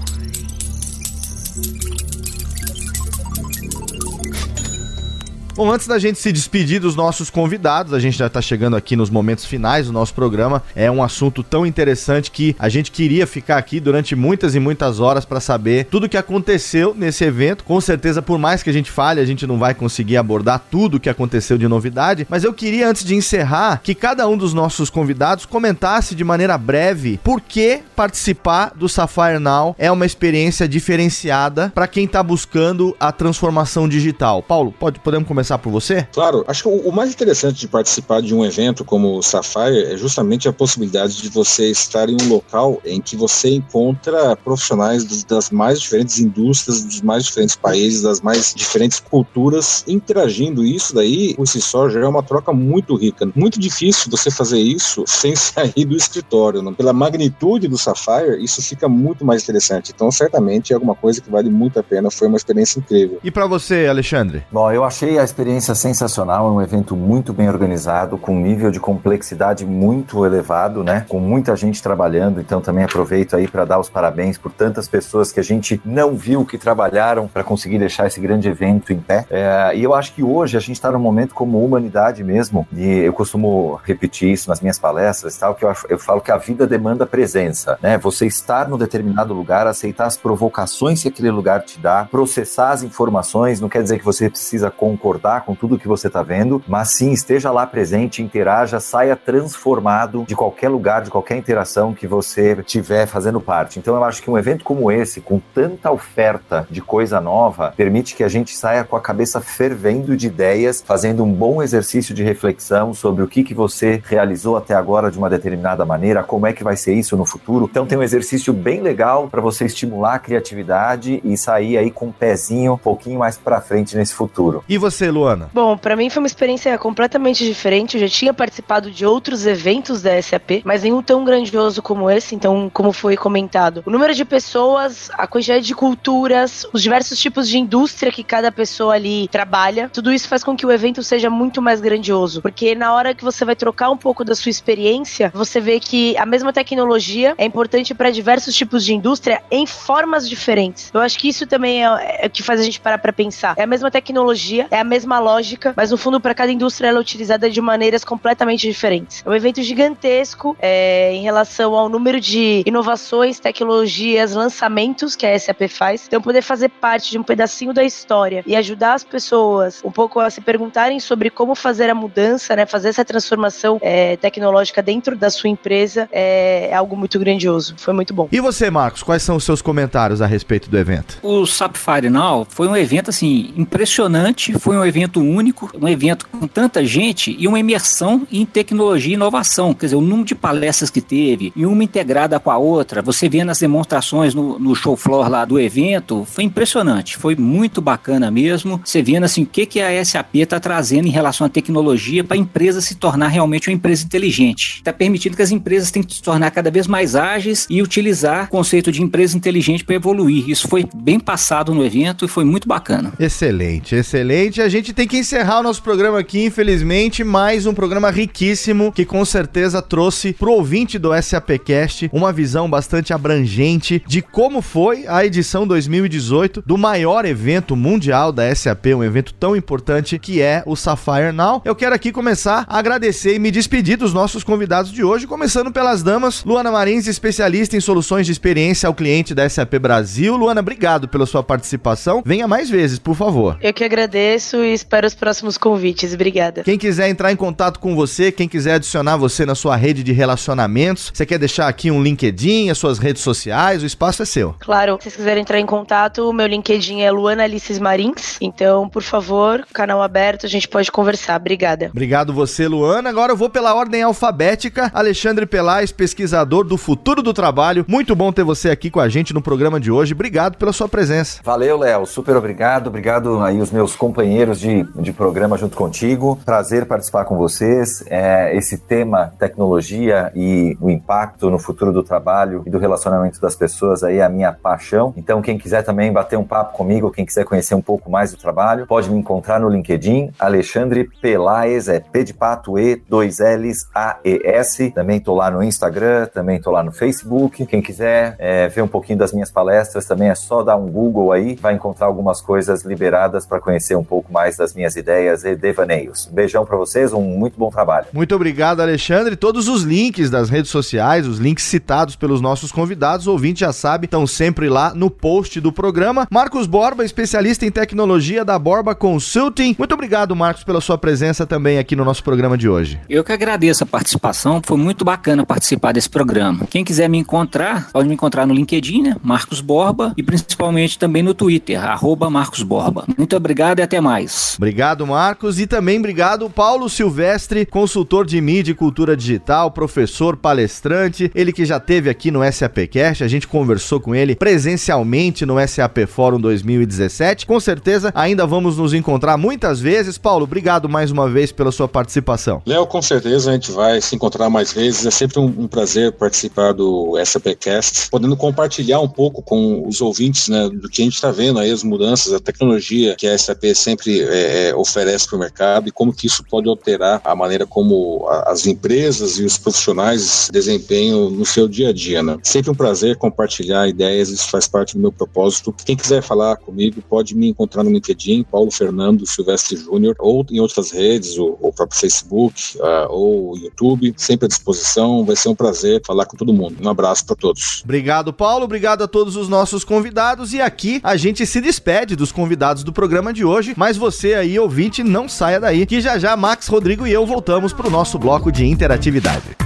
Bom, antes da gente se despedir dos nossos convidados, a gente já está chegando aqui nos momentos finais do nosso programa. É um assunto tão interessante que a gente queria ficar aqui durante muitas e muitas horas para saber tudo o que aconteceu nesse evento. Com certeza, por mais que a gente fale, a gente não vai conseguir abordar tudo o que aconteceu de novidade, mas eu queria antes de encerrar que cada um dos nossos convidados comentasse de maneira breve por que participar do Sapphire Now é uma experiência diferenciada para quem está buscando a transformação digital. Paulo, pode podemos começar começar por você? Claro, acho que o mais interessante de participar de um evento como o Sapphire é justamente a possibilidade de você estar em um local em que você encontra profissionais das mais diferentes indústrias, dos mais diferentes países, das mais diferentes culturas interagindo. Isso daí, por si só, já é uma troca muito rica. Muito difícil você fazer isso sem sair do escritório. Não? Pela magnitude do Sapphire, isso fica muito mais interessante. Então, certamente é alguma coisa que vale muito a pena. Foi uma experiência incrível. E para você, Alexandre? Bom, eu achei a experiência sensacional, é um evento muito bem organizado, com um nível de complexidade muito elevado, né? Com muita gente trabalhando, então também aproveito aí para dar os parabéns por tantas pessoas que a gente não viu que trabalharam para conseguir deixar esse grande evento em pé. É, e eu acho que hoje a gente está num momento como humanidade mesmo, e eu costumo repetir isso nas minhas palestras, tal, que eu, eu falo que a vida demanda presença, né? Você estar num determinado lugar, aceitar as provocações que aquele lugar te dá, processar as informações, não quer dizer que você precisa concordar com tudo que você está vendo, mas sim esteja lá presente, interaja, saia transformado de qualquer lugar, de qualquer interação que você tiver fazendo parte. Então eu acho que um evento como esse, com tanta oferta de coisa nova, permite que a gente saia com a cabeça fervendo de ideias, fazendo um bom exercício de reflexão sobre o que, que você realizou até agora de uma determinada maneira, como é que vai ser isso no futuro. Então tem um exercício bem legal para você estimular a criatividade e sair aí com um pezinho um pouquinho mais para frente nesse futuro. E você, Luana? Bom, para mim foi uma experiência completamente diferente. Eu já tinha participado de outros eventos da SAP, mas nenhum tão grandioso como esse. Então, como foi comentado, o número de pessoas, a quantidade de culturas, os diversos tipos de indústria que cada pessoa ali trabalha, tudo isso faz com que o evento seja muito mais grandioso. Porque na hora que você vai trocar um pouco da sua experiência, você vê que a mesma tecnologia é importante para diversos tipos de indústria em formas diferentes. Eu acho que isso também é, é o que faz a gente parar para pensar. É a mesma tecnologia, é a mesma mesma lógica, mas no fundo para cada indústria ela é utilizada de maneiras completamente diferentes. É um evento gigantesco é, em relação ao número de inovações, tecnologias, lançamentos que a SAP faz. Então poder fazer parte de um pedacinho da história e ajudar as pessoas um pouco a se perguntarem sobre como fazer a mudança, né, fazer essa transformação é, tecnológica dentro da sua empresa é, é algo muito grandioso. Foi muito bom. E você, Marcos, quais são os seus comentários a respeito do evento? O Sapphire Now foi um evento assim impressionante, foi um evento único, um evento com tanta gente e uma imersão em tecnologia e inovação. Quer dizer, o número de palestras que teve e uma integrada com a outra, você vendo as demonstrações no, no show floor lá do evento, foi impressionante, foi muito bacana mesmo. Você vendo assim o que, que a SAP está trazendo em relação à tecnologia para a empresa se tornar realmente uma empresa inteligente. Está permitindo que as empresas tenham que se tornar cada vez mais ágeis e utilizar o conceito de empresa inteligente para evoluir. Isso foi bem passado no evento e foi muito bacana. Excelente, excelente. A gente tem que encerrar o nosso programa aqui, infelizmente, mais um programa riquíssimo que com certeza trouxe pro ouvinte do SAPcast uma visão bastante abrangente de como foi a edição 2018 do maior evento mundial da SAP, um evento tão importante que é o Sapphire Now. Eu quero aqui começar a agradecer e me despedir dos nossos convidados de hoje, começando pelas damas. Luana Marins, especialista em soluções de experiência ao cliente da SAP Brasil. Luana, obrigado pela sua participação. Venha mais vezes, por favor. Eu que agradeço e espero os próximos convites. Obrigada. Quem quiser entrar em contato com você, quem quiser adicionar você na sua rede de relacionamentos, você quer deixar aqui um LinkedIn, as suas redes sociais, o espaço é seu. Claro, se vocês quiserem entrar em contato, o meu LinkedIn é Luana Alices Marins. Então, por favor, canal aberto, a gente pode conversar. Obrigada. Obrigado você, Luana. Agora eu vou pela ordem alfabética. Alexandre Pelais, pesquisador do futuro do trabalho. Muito bom ter você aqui com a gente no programa de hoje. Obrigado pela sua presença. Valeu, Léo. Super obrigado. Obrigado aí os meus companheiros de, de programa junto contigo. Prazer participar com vocês. É, esse tema, tecnologia e o impacto no futuro do trabalho e do relacionamento das pessoas aí é a minha paixão. Então, quem quiser também bater um papo comigo, quem quiser conhecer um pouco mais do trabalho, pode me encontrar no LinkedIn, Alexandre Pelaes, é P de pato E, dois L's, A, E, S. Também tô lá no Instagram, também tô lá no Facebook. Quem quiser é, ver um pouquinho das minhas palestras, também é só dar um Google aí, vai encontrar algumas coisas liberadas para conhecer um pouco mais das minhas ideias e devaneios. Beijão para vocês, um muito bom trabalho. Muito obrigado, Alexandre. Todos os links das redes sociais, os links citados pelos nossos convidados, o ouvinte já sabe, estão sempre lá no post do programa. Marcos Borba, especialista em tecnologia da Borba Consulting. Muito obrigado, Marcos, pela sua presença também aqui no nosso programa de hoje. Eu que agradeço a participação, foi muito bacana participar desse programa. Quem quiser me encontrar, pode me encontrar no LinkedIn, né? Marcos Borba, e principalmente também no Twitter, arroba Marcos Borba. Muito obrigado e até mais. Obrigado, Marcos, e também obrigado, Paulo Silvestre, consultor de mídia e cultura digital, professor, palestrante, ele que já teve aqui no SAPcast, a gente conversou com ele presencialmente no SAP Fórum 2017. Com certeza ainda vamos nos encontrar muitas vezes. Paulo, obrigado mais uma vez pela sua participação. Léo, com certeza a gente vai se encontrar mais vezes. É sempre um, um prazer participar do SAPcast, podendo compartilhar um pouco com os ouvintes né, do que a gente está vendo aí, as mudanças, a tecnologia que a SAP sempre é, é, oferece para o mercado e como que isso pode alterar a maneira como a, as empresas e os profissionais desempenham no seu dia a dia. Né? Sempre um prazer compartilhar ideias, isso faz parte do meu propósito. Quem quiser falar comigo pode me encontrar no LinkedIn, Paulo Fernando Silvestre Júnior, ou em outras redes, o, o próprio Facebook, uh, ou YouTube, sempre à disposição. Vai ser um prazer falar com todo mundo. Um abraço para todos. Obrigado, Paulo. Obrigado a todos os nossos convidados. E aqui a gente se despede dos convidados do programa de hoje. Mas você aí, ouvinte, não saia daí, que já já Max, Rodrigo e eu voltamos para o nosso bloco de interatividade.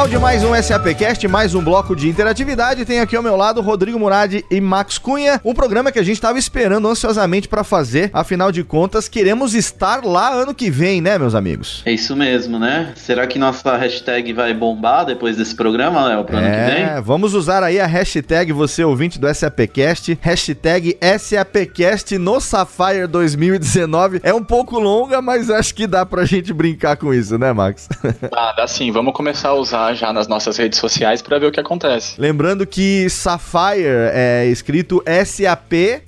Final de mais um SAPcast, mais um bloco de interatividade. Tem aqui ao meu lado Rodrigo Murad e Max Cunha, um programa que a gente estava esperando ansiosamente para fazer. Afinal de contas, queremos estar lá ano que vem, né, meus amigos? É isso mesmo, né? Será que nossa hashtag vai bombar depois desse programa, Léo, pro é, ano que vem? É, vamos usar aí a hashtag você ouvinte do SAPcast, hashtag SAPcast no Sapphire 2019. É um pouco longa, mas acho que dá pra gente brincar com isso, né, Max? Ah, dá sim. Vamos começar a usar já nas nossas redes sociais para ver o que acontece. Lembrando que Sapphire é escrito S-A-P-P-H-I-R-E,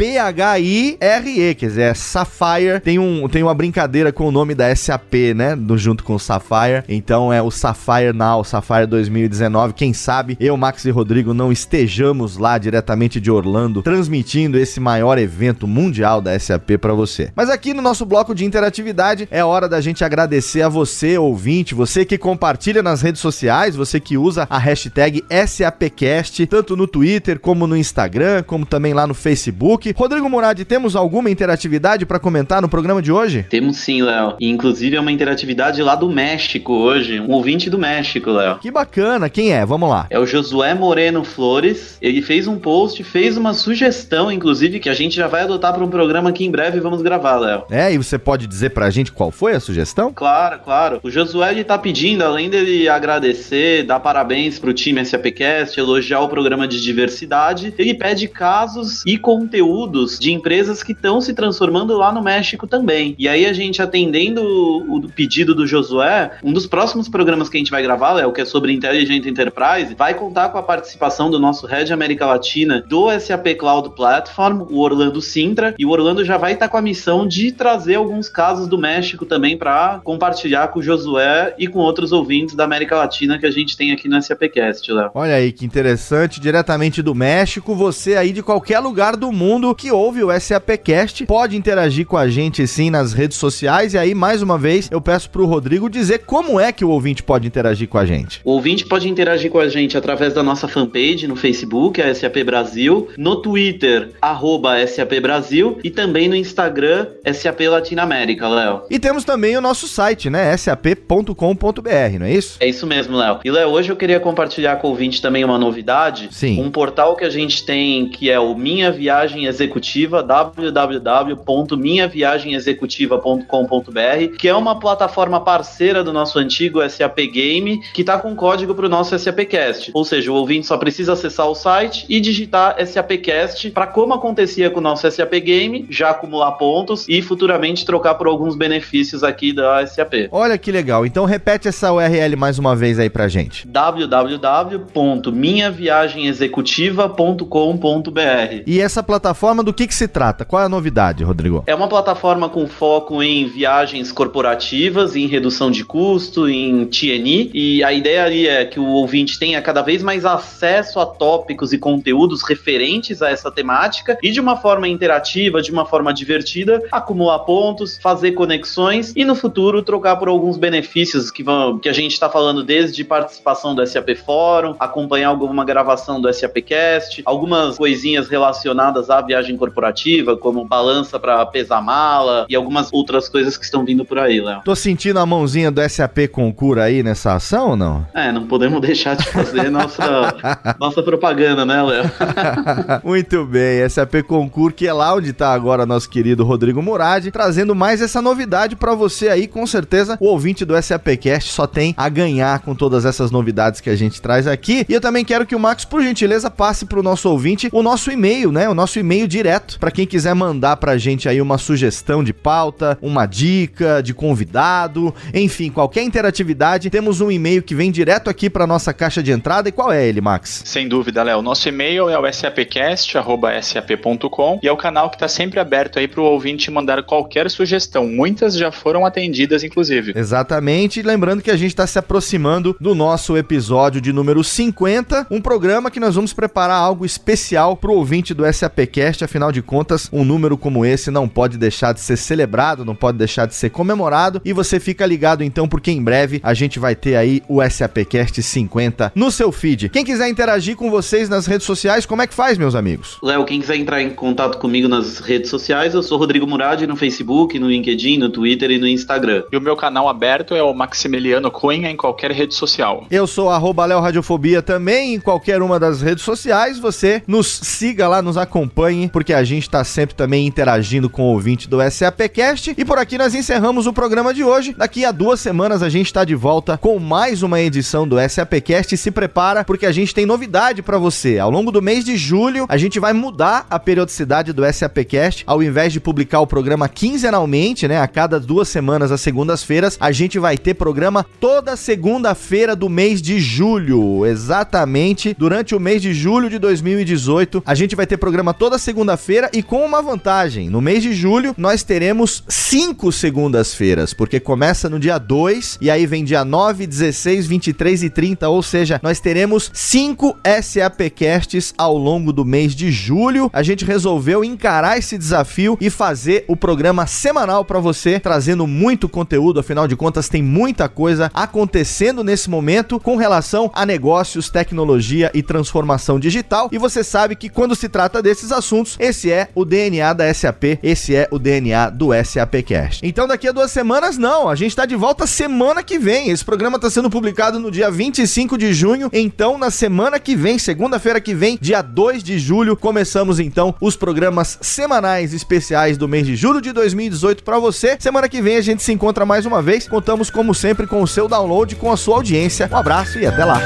quer dizer, é Sapphire. Tem, um, tem uma brincadeira com o nome da SAP, né? Do, junto com o Sapphire. Então é o Sapphire Now, Sapphire 2019. Quem sabe eu, Max e Rodrigo não estejamos lá diretamente de Orlando transmitindo esse maior evento mundial da SAP para você. Mas aqui no nosso bloco de interatividade é hora da gente agradecer a você, ouvinte, você que compartilha nas redes sociais, você que usa a hashtag SAPcast, tanto no Twitter como no Instagram, como também lá no Facebook. Rodrigo Murad, temos alguma interatividade para comentar no programa de hoje? Temos sim, Léo. E inclusive é uma interatividade lá do México hoje, um ouvinte do México, Léo. Que bacana, quem é? Vamos lá. É o Josué Moreno Flores. Ele fez um post, fez uma sugestão, inclusive, que a gente já vai adotar para um programa que em breve vamos gravar, Léo. É, e você pode dizer pra gente qual foi a sugestão? Claro, claro. O Josué ele tá pedindo, além dele agradecer, dar parabéns pro time SAPcast, elogiar o programa de diversidade, ele pede casos e conteúdos de empresas que estão se transformando lá no México também. E aí a gente atendendo o, o pedido do Josué, um dos próximos programas que a gente vai gravar, Léo, que é sobre Intelligent Enterprise, vai contar com a participação do nosso Head América Latina do SAP Cloud Platform, o Orlando Sintra, e o Orlando já vai estar tá com a missão de trazer alguns casos do México também para compartilhar com o Josué e com outros ouvintes da América Latina que a gente tem aqui no SAPcast, Léo. Olha aí que interessante, diretamente do México, você aí de qualquer lugar do mundo que ouve o SAPcast pode interagir com a gente sim nas redes sociais e aí mais uma vez eu peço pro Rodrigo dizer como é que o ouvinte pode interagir com a gente. O ouvinte pode interagir com a gente através da nossa fanpage no Facebook, a SAP Brasil, no Twitter, arroba SAP Brasil e também no Instagram, SAP Latinoamérica, Léo. E temos também o nosso site, né? sap.com.br, não é isso? É isso mesmo, Léo. E Léo, hoje eu queria compartilhar com o ouvinte também uma novidade. Sim. Um portal que a gente tem que é o Minha Viagem Executiva, www.minhaviagemexecutiva.com.br, que é uma plataforma parceira do nosso antigo SAP Game, que está com código para o nosso SAPcast. Ou seja, o ouvinte só precisa acessar o site e digitar SAPcast para como acontecia com o nosso SAP Game, já acumular pontos e futuramente trocar por alguns benefícios aqui da SAP. Olha que legal. Então repete essa URL mais uma vez aí pra gente. www.minhaviagemexecutiva.com.br E essa plataforma do que que se trata? Qual é a novidade, Rodrigo? É uma plataforma com foco em viagens corporativas, em redução de custo, em TNI, e a ideia ali é que o ouvinte tenha cada vez mais acesso a tópicos e conteúdos referentes a essa temática e de uma forma interativa, de uma forma divertida, acumular pontos, fazer conexões e no futuro trocar por alguns benefícios que vão que a gente está falando desde participação do SAP Fórum, acompanhar alguma gravação do SAPcast, algumas coisinhas relacionadas à viagem corporativa, como balança para pesar mala e algumas outras coisas que estão vindo por aí, Léo. Tô sentindo a mãozinha do SAP Concura aí nessa ação ou não? É, não podemos deixar de fazer nossa, nossa propaganda, né, Léo? Muito bem, SAP Concur, que é lá onde tá agora nosso querido Rodrigo Murad, trazendo mais essa novidade para você aí, com certeza o ouvinte do SAPcast só tem a ganhar com todas essas novidades que a gente traz aqui. E eu também quero que o Max, por gentileza, passe pro nosso ouvinte o nosso e-mail, né? O nosso e-mail direto, para quem quiser mandar pra gente aí uma sugestão de pauta, uma dica de convidado, enfim, qualquer interatividade, temos um e-mail que vem direto aqui para nossa caixa de entrada. E qual é ele, Max? Sem dúvida, Léo. Nosso e-mail é o sapcast@sap.com e é o canal que está sempre aberto aí para o ouvinte mandar qualquer sugestão. Muitas já foram atendidas, inclusive. Exatamente. Lembrando que a gente está se aproximando do nosso episódio de número 50, um programa que nós vamos preparar algo especial para o ouvinte do SAPcast. Afinal de contas, um número como esse não pode deixar de ser celebrado, não pode deixar de ser comemorado. E você fica ligado então, porque em breve a gente vai ter aí o SAPcast 50 no seu feed. Quem quiser interagir com vocês nas redes sociais, como é que faz, meus amigos? Léo, quem quiser entrar em contato comigo nas redes sociais, eu sou Rodrigo Murad no Facebook, no LinkedIn, no Twitter e no Instagram. E o meu canal aberto é o Maximiliano Cunha em qualquer rede social. Eu sou arroba Léo Radiofobia também em qualquer uma das redes sociais. Você nos siga lá, nos acompanhe, porque a gente está sempre também interagindo com o ouvinte do SAPcast. E por aqui nós encerramos o programa de hoje. Daqui a duas semanas a gente está de volta com mais uma edição do SAPcast. Se prepara, porque a gente tem novidade para você. Ao longo do mês de julho, a gente vai mudar a periodicidade do SAPcast. Ao invés de publicar o programa quinzenalmente, né, a cada duas semanas, às segundas-feiras, a gente vai ter programa toda segunda-feira segunda-feira do mês de julho. Exatamente durante o mês de julho de 2018, a gente vai ter programa toda segunda-feira e com uma vantagem. No mês de julho, nós teremos cinco segundas-feiras, porque começa no dia 2 e aí vem dia 9, 16, 23 e 30, ou seja, nós teremos cinco SAPcasts ao longo do mês de julho. A gente resolveu encarar esse desafio e fazer o programa semanal para você, trazendo muito conteúdo, afinal de contas tem muita coisa acontecendo nesse momento com relação a negócios, tecnologia e transformação digital. E você sabe que quando se trata desses assuntos, esse é o DNA da SAP, esse é o DNA do SAPcast. Então daqui a duas semanas não, a gente está de volta semana que vem. Esse programa está sendo publicado no dia 25 de junho, então na semana que vem, segunda-feira que vem, dia 2 de julho, começamos então os programas semanais especiais do mês de julho de 2018 para você. Semana que vem a gente se encontra mais uma vez. Contamos como sempre com o seu download, com a sua audiência. Um abraço e até lá.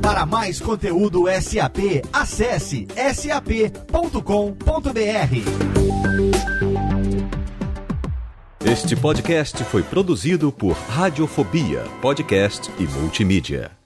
Para mais conteúdo SAP, acesse sap.com.br. Este podcast foi produzido por Radiofobia, podcast e multimídia.